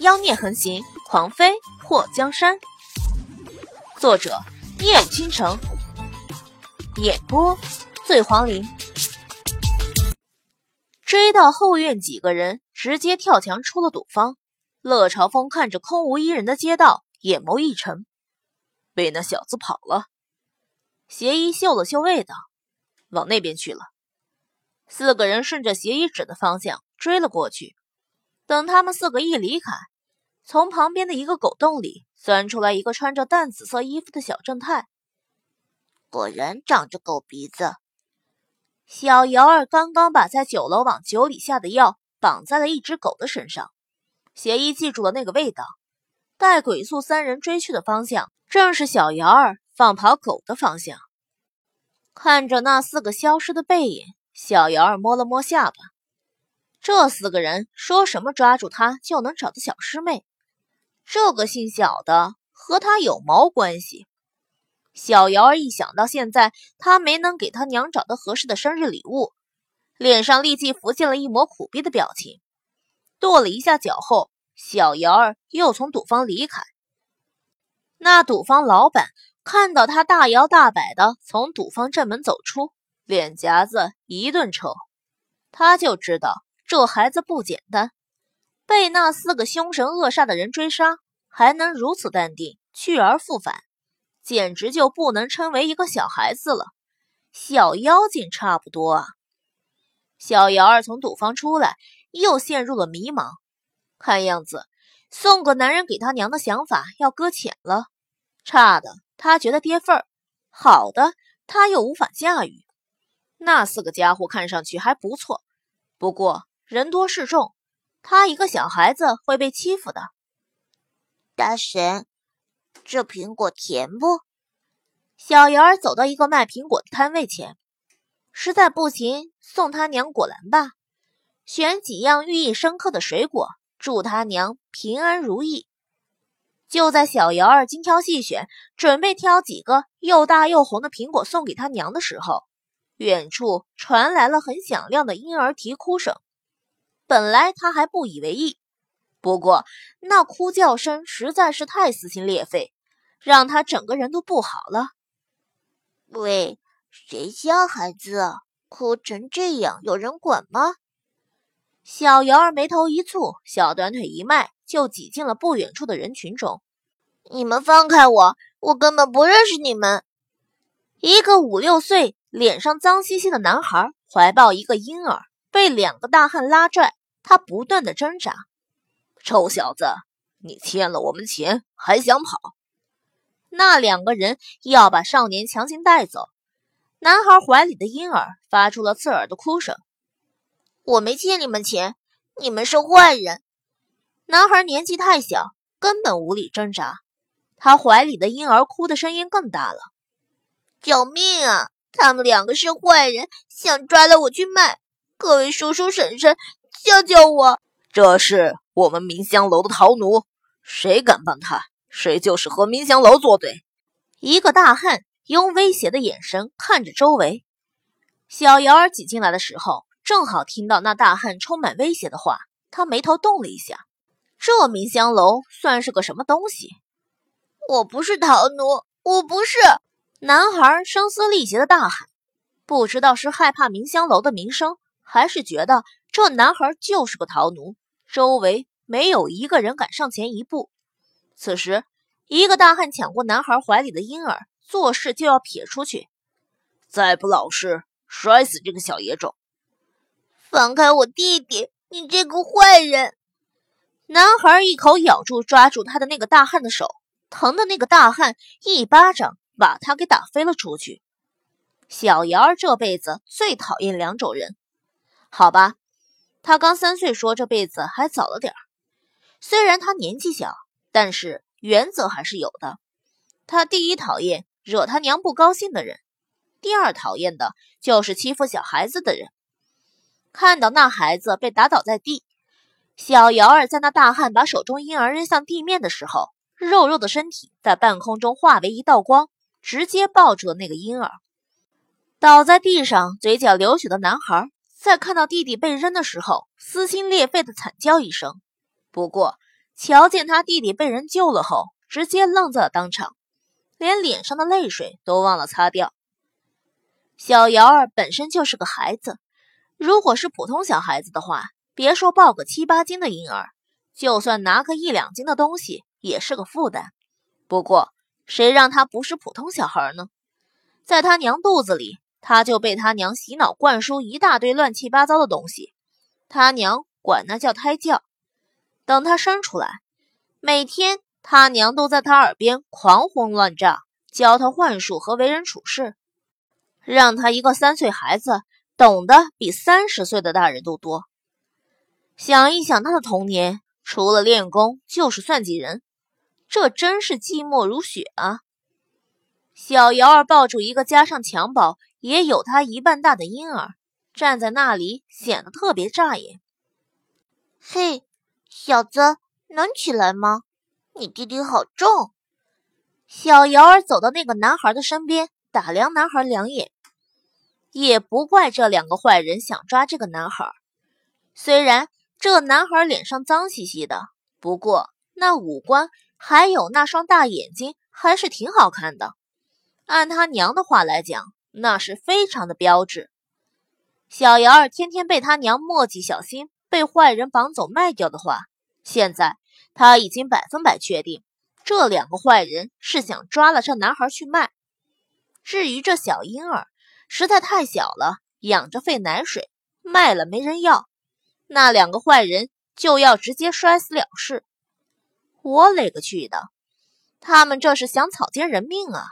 妖孽横行，狂妃破江山。作者：夜舞倾城，演播：醉黄林。追到后院，几个人直接跳墙出了赌坊。乐朝风看着空无一人的街道，眼眸一沉，被那小子跑了。邪医嗅了嗅味道，往那边去了。四个人顺着邪医指的方向追了过去。等他们四个一离开，从旁边的一个狗洞里钻出来一个穿着淡紫色衣服的小正太。果然长着狗鼻子。小瑶儿刚刚把在酒楼往酒里下的药绑在了一只狗的身上，邪医记住了那个味道，带鬼宿三人追去的方向正是小瑶儿放跑狗的方向。看着那四个消失的背影，小瑶儿摸了摸下巴。这四个人说什么抓住他就能找到小师妹，这个姓小的和他有毛关系？小瑶儿一想到现在他没能给他娘找到合适的生日礼物，脸上立即浮现了一抹苦逼的表情。跺了一下脚后，小瑶儿又从赌坊离开。那赌坊老板看到他大摇大摆的从赌坊正门走出，脸颊子一顿抽，他就知道。这孩子不简单，被那四个凶神恶煞的人追杀，还能如此淡定，去而复返，简直就不能称为一个小孩子了，小妖精差不多啊！小瑶儿从赌坊出来，又陷入了迷茫。看样子，送个男人给他娘的想法要搁浅了。差的他觉得跌份儿，好的他又无法驾驭。那四个家伙看上去还不错，不过。人多势众，他一个小孩子会被欺负的。大神，这苹果甜不？小瑶儿走到一个卖苹果的摊位前，实在不行送他娘果篮吧，选几样寓意深刻的水果，祝他娘平安如意。就在小瑶儿精挑细选，准备挑几个又大又红的苹果送给他娘的时候，远处传来了很响亮的婴儿啼哭声。本来他还不以为意，不过那哭叫声实在是太撕心裂肺，让他整个人都不好了。喂，谁家孩子哭成这样？有人管吗？小瑶儿眉头一蹙，小短腿一迈，就挤进了不远处的人群中。你们放开我，我根本不认识你们。一个五六岁、脸上脏兮兮的男孩怀抱一个婴儿。被两个大汉拉拽，他不断的挣扎。臭小子，你欠了我们钱还想跑？那两个人要把少年强行带走。男孩怀里的婴儿发出了刺耳的哭声。我没欠你们钱，你们是坏人。男孩年纪太小，根本无力挣扎。他怀里的婴儿哭的声音更大了。救命啊！他们两个是坏人，想抓了我去卖。各位叔叔婶婶，救救我！这是我们明香楼的逃奴，谁敢帮他，谁就是和明香楼作对。一个大汉用威胁的眼神看着周围。小瑶儿挤进来的时候，正好听到那大汉充满威胁的话，他眉头动了一下。这明香楼算是个什么东西？我不是逃奴，我不是！男孩声嘶力竭的大喊，不知道是害怕明香楼的名声。还是觉得这男孩就是个逃奴，周围没有一个人敢上前一步。此时，一个大汉抢过男孩怀里的婴儿，做事就要撇出去。再不老实，摔死这个小野种！放开我弟弟，你这个坏人！男孩一口咬住抓住他的那个大汉的手，疼的那个大汉一巴掌把他给打飞了出去。小瑶儿这辈子最讨厌两种人。好吧，他刚三岁，说这辈子还早了点儿。虽然他年纪小，但是原则还是有的。他第一讨厌惹他娘不高兴的人，第二讨厌的就是欺负小孩子的人。看到那孩子被打倒在地，小瑶儿在那大汉把手中婴儿扔向地面的时候，肉肉的身体在半空中化为一道光，直接抱住了那个婴儿。倒在地上嘴角流血的男孩。在看到弟弟被扔的时候，撕心裂肺的惨叫一声。不过，瞧见他弟弟被人救了后，直接愣在了当场，连脸上的泪水都忘了擦掉。小瑶儿本身就是个孩子，如果是普通小孩子的话，别说抱个七八斤的婴儿，就算拿个一两斤的东西也是个负担。不过，谁让他不是普通小孩呢？在他娘肚子里，他就被他娘洗脑灌输一大堆乱七八糟的东西，他娘管那叫胎教。等他生出来，每天他娘都在他耳边狂轰乱炸，教他幻术和为人处事。让他一个三岁孩子懂得比三十岁的大人都多。想一想他的童年，除了练功就是算计人，这真是寂寞如雪啊！小瑶儿抱住一个加上襁褓也有他一半大的婴儿，站在那里显得特别扎眼。嘿，小子，能起来吗？你弟弟好重。小瑶儿走到那个男孩的身边，打量男孩两眼。也不怪这两个坏人想抓这个男孩。虽然这男孩脸上脏兮兮的，不过那五官还有那双大眼睛还是挺好看的。按他娘的话来讲，那是非常的标致。小瑶儿天天被他娘墨迹小心被坏人绑走卖掉的话，现在他已经百分百确定，这两个坏人是想抓了这男孩去卖。至于这小婴儿，实在太小了，养着费奶水，卖了没人要，那两个坏人就要直接摔死了事。我勒个去的，他们这是想草菅人命啊！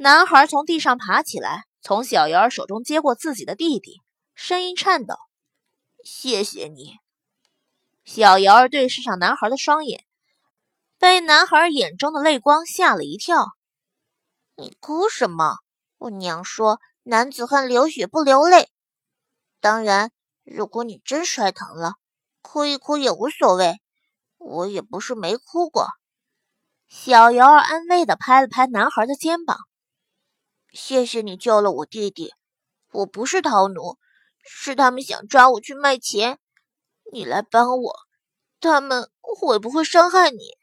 男孩从地上爬起来，从小瑶儿手中接过自己的弟弟，声音颤抖：“谢谢你。”小瑶儿对视上男孩的双眼，被男孩眼中的泪光吓了一跳：“你哭什么？”我娘说：“男子汉流血不流泪。当然，如果你真摔疼了，哭一哭也无所谓。我也不是没哭过。”小瑶儿安慰地拍了拍男孩的肩膀：“谢谢你救了我弟弟。我不是逃奴，是他们想抓我去卖钱。你来帮我，他们会不会伤害你？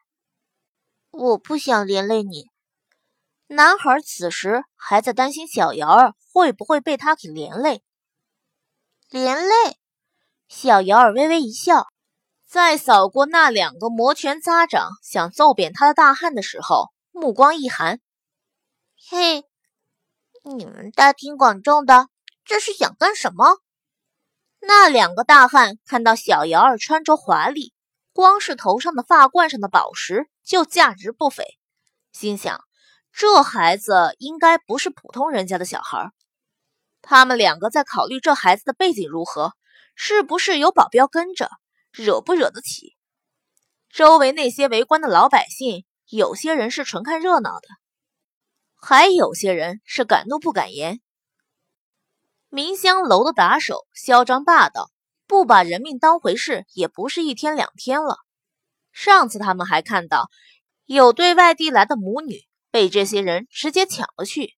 我不想连累你。”男孩此时还在担心小瑶儿会不会被他给连累。连累？小瑶儿微微一笑，在扫过那两个摩拳擦掌想揍扁他的大汉的时候，目光一寒：“嘿，你们大庭广众的，这是想干什么？”那两个大汉看到小瑶儿穿着华丽，光是头上的发冠上的宝石就价值不菲，心想。这孩子应该不是普通人家的小孩，他们两个在考虑这孩子的背景如何，是不是有保镖跟着，惹不惹得起？周围那些围观的老百姓，有些人是纯看热闹的，还有些人是敢怒不敢言。明香楼的打手嚣张霸道，不把人命当回事，也不是一天两天了。上次他们还看到有对外地来的母女。被这些人直接抢了去。